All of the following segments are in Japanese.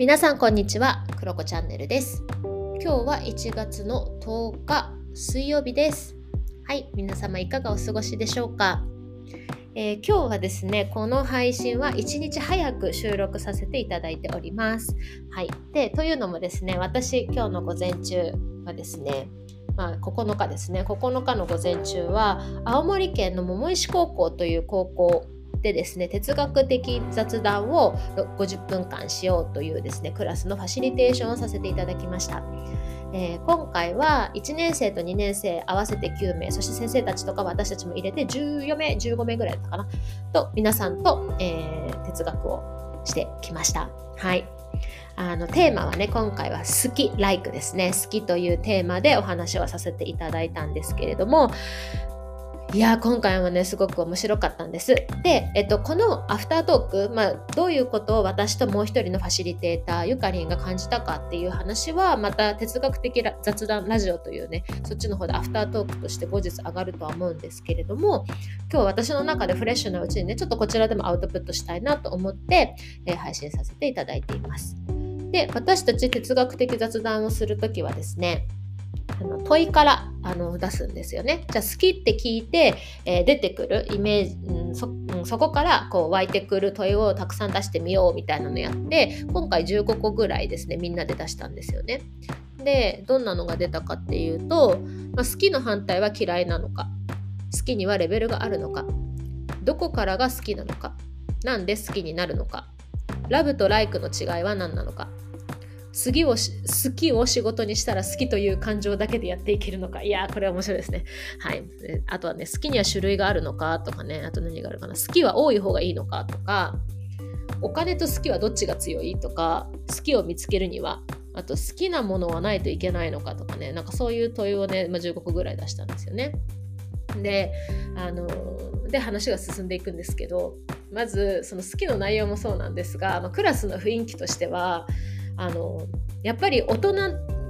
皆さんこんにちは。クロコチャンネルです。今日は1月の10日水曜日です。はい皆様いかがお過ごしでしょうか、えー、今日はですねこの配信は1日早く収録させていただいております。はいでというのもですね私今日の午前中はですねまあ、9日ですね。9日の午前中は青森県の桃石高校という高校でですね哲学的雑談を50分間しようというですねクラスのファシリテーションをさせていただきました。えー、今回は1年生と2年生合わせて9名そして先生たちとか私たちも入れて14名15名ぐらいだったかなと皆さんと、えー、哲学をしてきました。はいあのテーマはね今回は好き like ですね好きというテーマでお話をさせていただいたんですけれどもいや今回はねすごく面白かったんです。で、えっと、このアフタートーク、まあ、どういうことを私ともう一人のファシリテーターゆかりんが感じたかっていう話はまた哲学的雑談ラジオというねそっちの方でアフタートークとして後日上がるとは思うんですけれども今日私の中でフレッシュなうちにねちょっとこちらでもアウトプットしたいなと思って、えー、配信させていただいています。で私たち哲学的雑談をするときはですねあの問いからあの出すんですよね。じゃあ好きって聞いて、えー、出てくるイメージ、うんそうん、そこからこう湧いてくる問いをたくさん出してみようみたいなのやって今回15個ぐらいですねみんなで出したんですよね。でどんなのが出たかっていうと、まあ、好きの反対は嫌いなのか好きにはレベルがあるのかどこからが好きなのかなんで好きになるのかラブとライクの違いは何なのか次を好きを仕事にしたら好きという感情だけでやっていけるのか。いやー、これは面白いですね。はい。あとはね、好きには種類があるのかとかね、あと何があるかな。好きは多い方がいいのかとか、お金と好きはどっちが強いとか、好きを見つけるには、あと好きなものはないといけないのかとかね、なんかそういう問いをね、まあ、15個ぐらい出したんですよね。で、あの、で、話が進んでいくんですけど、まず、その好きの内容もそうなんですが、まあ、クラスの雰囲気としては、あのやっぱり大人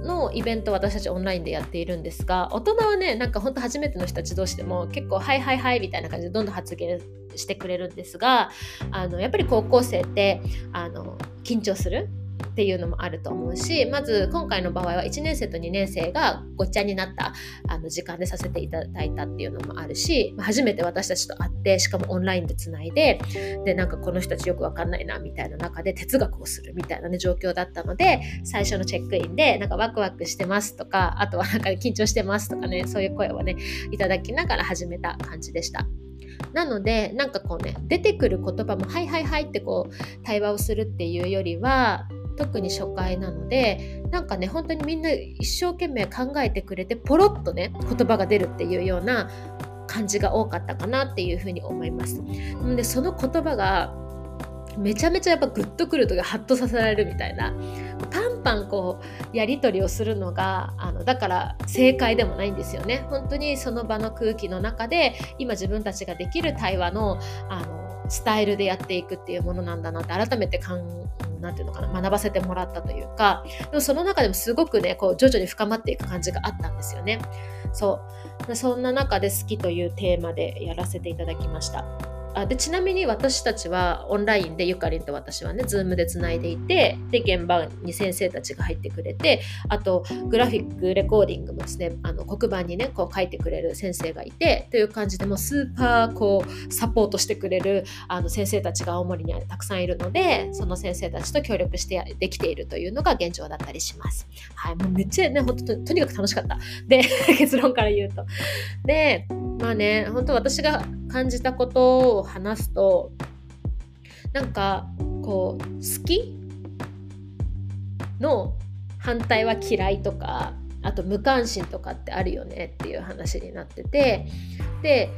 のイベント私たちオンラインでやっているんですが大人はねなんかほんと初めての人たち同士でも結構「はいはいはい」みたいな感じでどんどん発言してくれるんですがあのやっぱり高校生ってあの緊張する。っていうのもあると思うしまず今回の場合は1年生と2年生がごっちゃになったあの時間でさせていただいたっていうのもあるし初めて私たちと会ってしかもオンラインでつないででなんかこの人たちよくわかんないなみたいな中で哲学をするみたいな、ね、状況だったので最初のチェックインでなんかワクワクしてますとかあとはなんか緊張してますとかねそういう声をねいただきながら始めた感じでした。なのでなんかこうね出てくる言葉も「はいはいはい」ってこう対話をするっていうよりは特に初回なのでなんかね本当にみんな一生懸命考えてくれてポロッとね言葉が出るっていうような感じが多かったかなっていうふうに思います。でその言葉がめちゃめちゃやっぱグッとくるとかハッとさせられるみたいなパンパンこうやり取りをするのがあのだから正解でもないんですよね本当にその場の空気の中で今自分たちができる対話のあのスタイルでやっていくっていうものなんだなって改めてかんなんていうのかな学ばせてもらったというかでもその中でもすごくねこう徐々に深まっていく感じがあったんですよね。そう。そんな中で好きというテーマでやらせていただきました。あでちなみに私たちはオンラインでゆかりんと私はね Zoom でつないでいてで現場に先生たちが入ってくれてあとグラフィックレコーディングもですねあの黒板にねこう書いてくれる先生がいてという感じでもうスーパーこうサポートしてくれるあの先生たちが青森にたくさんいるのでその先生たちと協力してできているというのが現状だったりします。はい、もうめっちゃね本当とにかく楽しかった。で 結論から言うと。でまあね本当私が感じたことを話すとなんかこう好きの反対は嫌いとかあと無関心とかってあるよねっていう話になっててで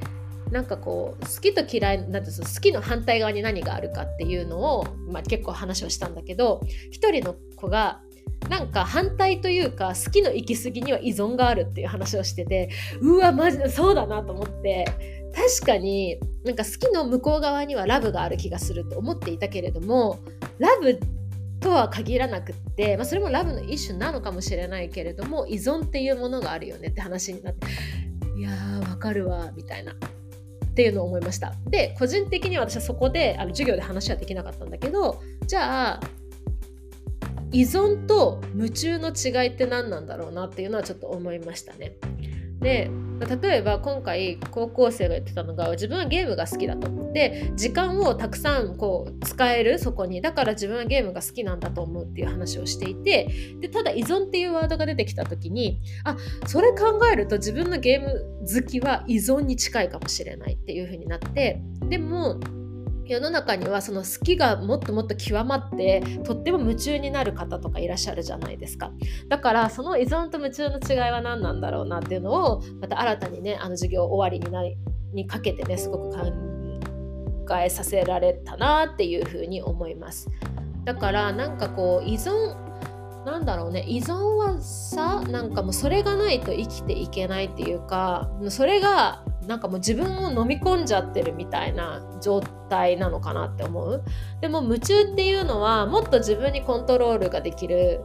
なんかこう好きと嫌いなんて好きの反対側に何があるかっていうのを、まあ、結構話をしたんだけど一人の子がなんか反対というか好きの行き過ぎには依存があるっていう話をしててうわマジでそうだなと思って。確かになんか好きの向こう側にはラブがある気がすると思っていたけれどもラブとは限らなくって、まあ、それもラブの一種なのかもしれないけれども依存っていうものがあるよねって話になっていやーわかるわみたいな。っていうのを思いました。で個人的には私はそこであの授業で話はできなかったんだけどじゃあ依存と夢中の違いって何なんだろうなっていうのはちょっと思いましたね。で例えば今回高校生が言ってたのが自分はゲームが好きだと。思って時間をたくさんこう使えるそこに。だから自分はゲームが好きなんだと思うっていう話をしていて。でただ依存っていうワードが出てきた時にあそれ考えると自分のゲーム好きは依存に近いかもしれないっていう風になって。でも世の中にはその好きがもっともっと極まってとっても夢中になる方とかいらっしゃるじゃないですか。だからその依存と夢中の違いは何なんだろうなっていうのをまた新たにねあの授業終わりになにかけてねすごく考えさせられたなっていうふうに思います。だからなんかこう依存なんだろうね依存はさなんかもうそれがないと生きていけないっていうかそれがなんかもう自分を飲み込んじゃってるみたいな状態なのかなって思うでも夢中っていうのはもっと自分にコントロールができる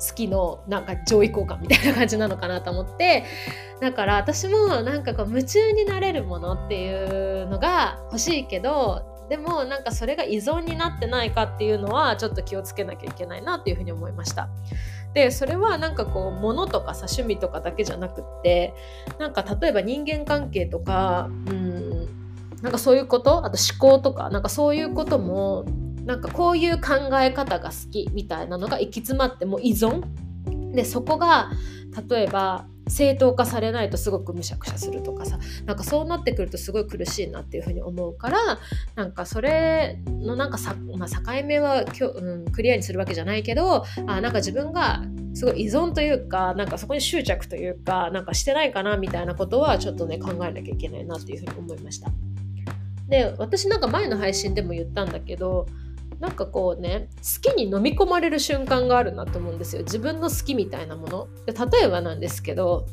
好きのなんか上位効果みたいな感じなのかなと思ってだから私もなんかこう夢中になれるものっていうのが欲しいけどでもなんかそれが依存になってないかっていうのはちょっと気をつけなきゃいけないなっていうふうに思いました。でそれはなんかこう物とかさ趣味とかだけじゃなくってなんか例えば人間関係とかうんなんかそういうことあと思考とかなんかそういうこともなんかこういう考え方が好きみたいなのが行き詰まっても依存。でそこが例えば正当化されないとすごくむしゃくしゃするとかさなんかそうなってくるとすごい苦しいなっていうふうに思うからなんかそれのなんかさ、まあ、境目はきょ、うん、クリアにするわけじゃないけどあなんか自分がすごい依存というかなんかそこに執着というかなんかしてないかなみたいなことはちょっとね考えなきゃいけないなっていうふうに思いました。で私なんか前の配信でも言ったんだけどなんかこうね好きに飲み込まれる瞬間があるなと思うんですよ。自分の好きみたいなもの。で例えばなんですけど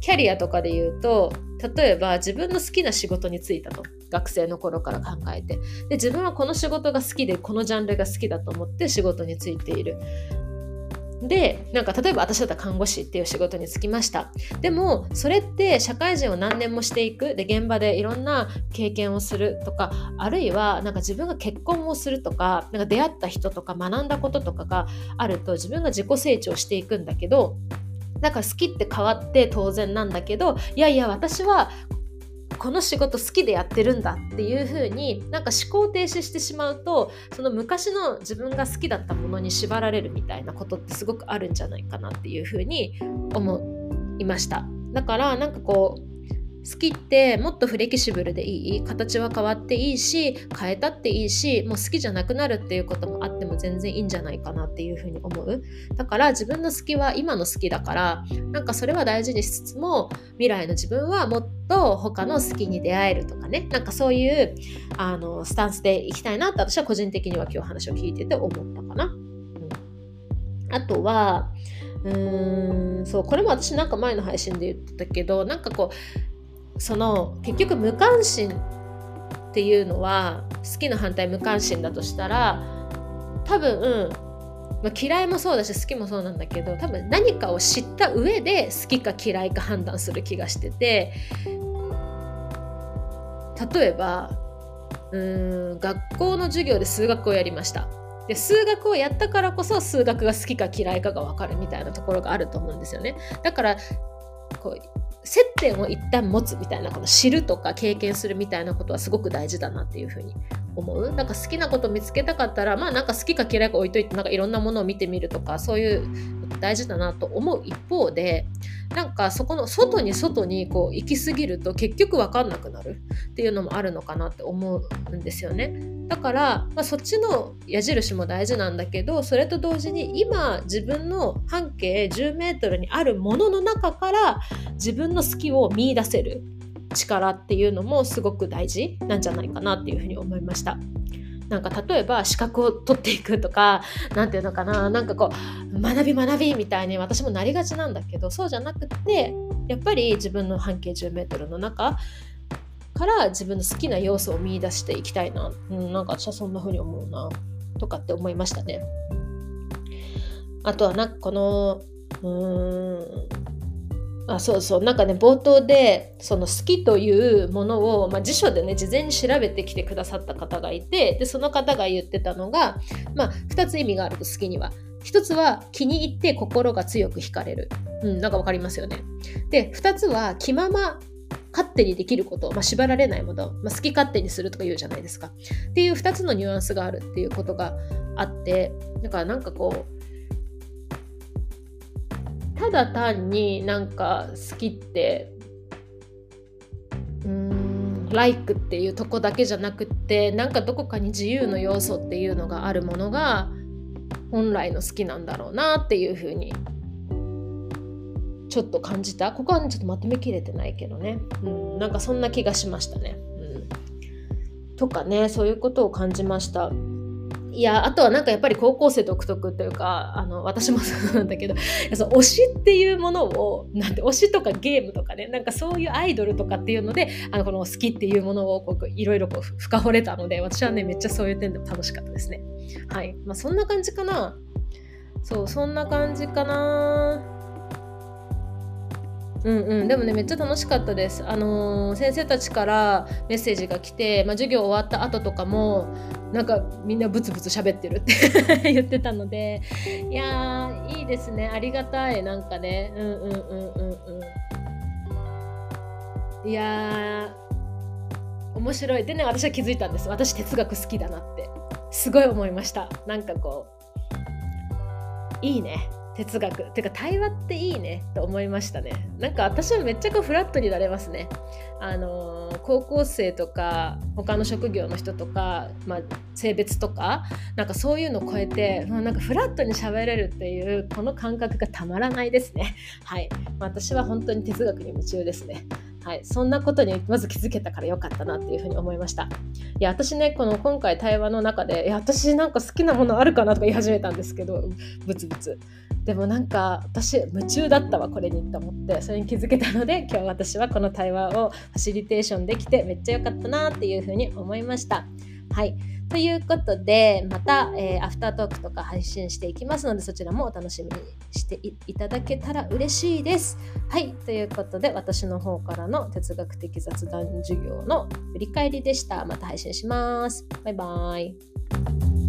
キャリアとかで言うと例えば自分の好きな仕事に就いたと。学生の頃から考えて。で自分はこの仕事が好きでこのジャンルが好きだと思って仕事に就いている。でなんか例えば私だったら看護師っていう仕事に就きました。でもそれって社会人を何年もしていく。で現場でいろんな経験をするとかあるいはなんか自分が結婚をするとかなんか出会った人とか学んだこととかがあると自分が自己成長していくんだけどだか好きって変わって当然なんだけどいやいや私はこの仕事好きでやってるんだっていう風になんか思考停止してしまうとその昔の自分が好きだったものに縛られるみたいなことってすごくあるんじゃないかなっていう風に思いました。だからなんかこう好きってもっとフレキシブルでいい形は変わっていいし変えたっていいしもう好きじゃなくなるっていうこともあっても全然いいんじゃないかなっていうふうに思う。だから自分の好きは今の好きだからなんかそれは大事にしつつも未来の自分はもっとと他の好きに出会えるとかね。なんかそういうあのスタンスでいきたいなって私は個人的には今日話を聞いてて思ったかな、うん、あとはうーんそうこれも私なんか前の配信で言ってたけどなんかこうその結局無関心っていうのは好きの反対無関心だとしたら多分、まあ、嫌いもそうだし好きもそうなんだけど多分何かを知った上で好きか嫌いか判断する気がしてて例えばうーん学校の授業で数学をやりました。で数学をやったからこそ数学が好きか嫌いかが分かるみたいなところがあると思うんですよね。だからこう接点を一旦持つみたいなこの知るとか経験するみたいなことはすごく大事だなっていうふうに思うなんか好きなこと見つけたかったらまあなんか好きか嫌いか置いといてなんかいろんなものを見てみるとかそういう大事だなと思う一方でなんかそこの外に外にこう行き過ぎると結局分かんなくなるっていうのもあるのかなって思うんですよね。だから、まあ、そっちの矢印も大事なんだけどそれと同時に今自分の半径10メートルにあるものの中から自分の好きを見いだせる力っていうのもすごく大事なんじゃないかなっていうふうに思いました。なんか例えば資格を取っていくとか 何て言うのかななんかこう学び学びみたいに私もなりがちなんだけどそうじゃなくってやっぱり自分の半径 10m の中から自分の好きな要素を見いだしていきたいな、うん、なんか私はそんな風に思うなとかって思いましたね。あとはなんかこのうーんあそうそうなんかね冒頭でその好きというものを、まあ、辞書でね事前に調べてきてくださった方がいてでその方が言ってたのが、まあ、2つ意味があると好きには。1つは気に入って心が強く惹かれる。うん、なんかわかりますよね。で、2つは気まま勝手にできること、まあ、縛られないもの、まあ、好き勝手にするとか言うじゃないですか。っていう2つのニュアンスがあるっていうことがあってだからなんかこうただ単になんか好きってうーん「like」っていうとこだけじゃなくってなんかどこかに自由の要素っていうのがあるものが本来の好きなんだろうなっていうふうにちょっと感じた？ここは、ちょっとまとめきれてないけどね、うん、なんかそんな気がしましたね。うん、とかねそういうことを感じました。いやあとはなんかやっぱり高校生独特というかあの私もそうなんだけどそ推しっていうものをなんて推しとかゲームとかねなんかそういうアイドルとかっていうのであのこの好きっていうものをいろいろこう深掘れたので私はねめっちゃそういう点でも楽しかったですね。はいまあ、そんな感じかな。そうそんな感じかな。うんうん、でもねめっちゃ楽しかったです。あのー、先生たちからメッセージが来て、まあ、授業終わった後とかもなんかみんなブツブツ喋ってるって 言ってたのでいやいいですね。ありがたい。なんかね。うんうんうんうんうん。いや面白い。でね私は気づいたんです。私哲学好きだなって。すごい思いました。なんかこういいね。哲学。てか対話っていいねと思いましたね。なんか私はめっちゃこうフラットになれますね。あのー、高校生とか他の職業の人とか、まあ、性別とかなんかそういうのを超えて、もう、なんかフラットに喋れるっていうこの感覚がたまらないですね。はい。ま私は本当に哲学に夢中ですね。はい、そんなことにまず気づけたからよかったなっていうふうに思いました。いや私ねこの今回対話の中で「いや私なんか好きなものあるかな?」とか言い始めたんですけどブツブツ。でもなんか私夢中だったわこれにと思ってそれに気づけたので今日私はこの対話をファシリテーションできてめっちゃ良かったなっていうふうに思いました。はいということでまた、えー、アフタートークとか配信していきますのでそちらもお楽しみにしていただけたら嬉しいです。はいということで私の方からの哲学的雑談授業の振り返りでした。また配信します。バイバイ。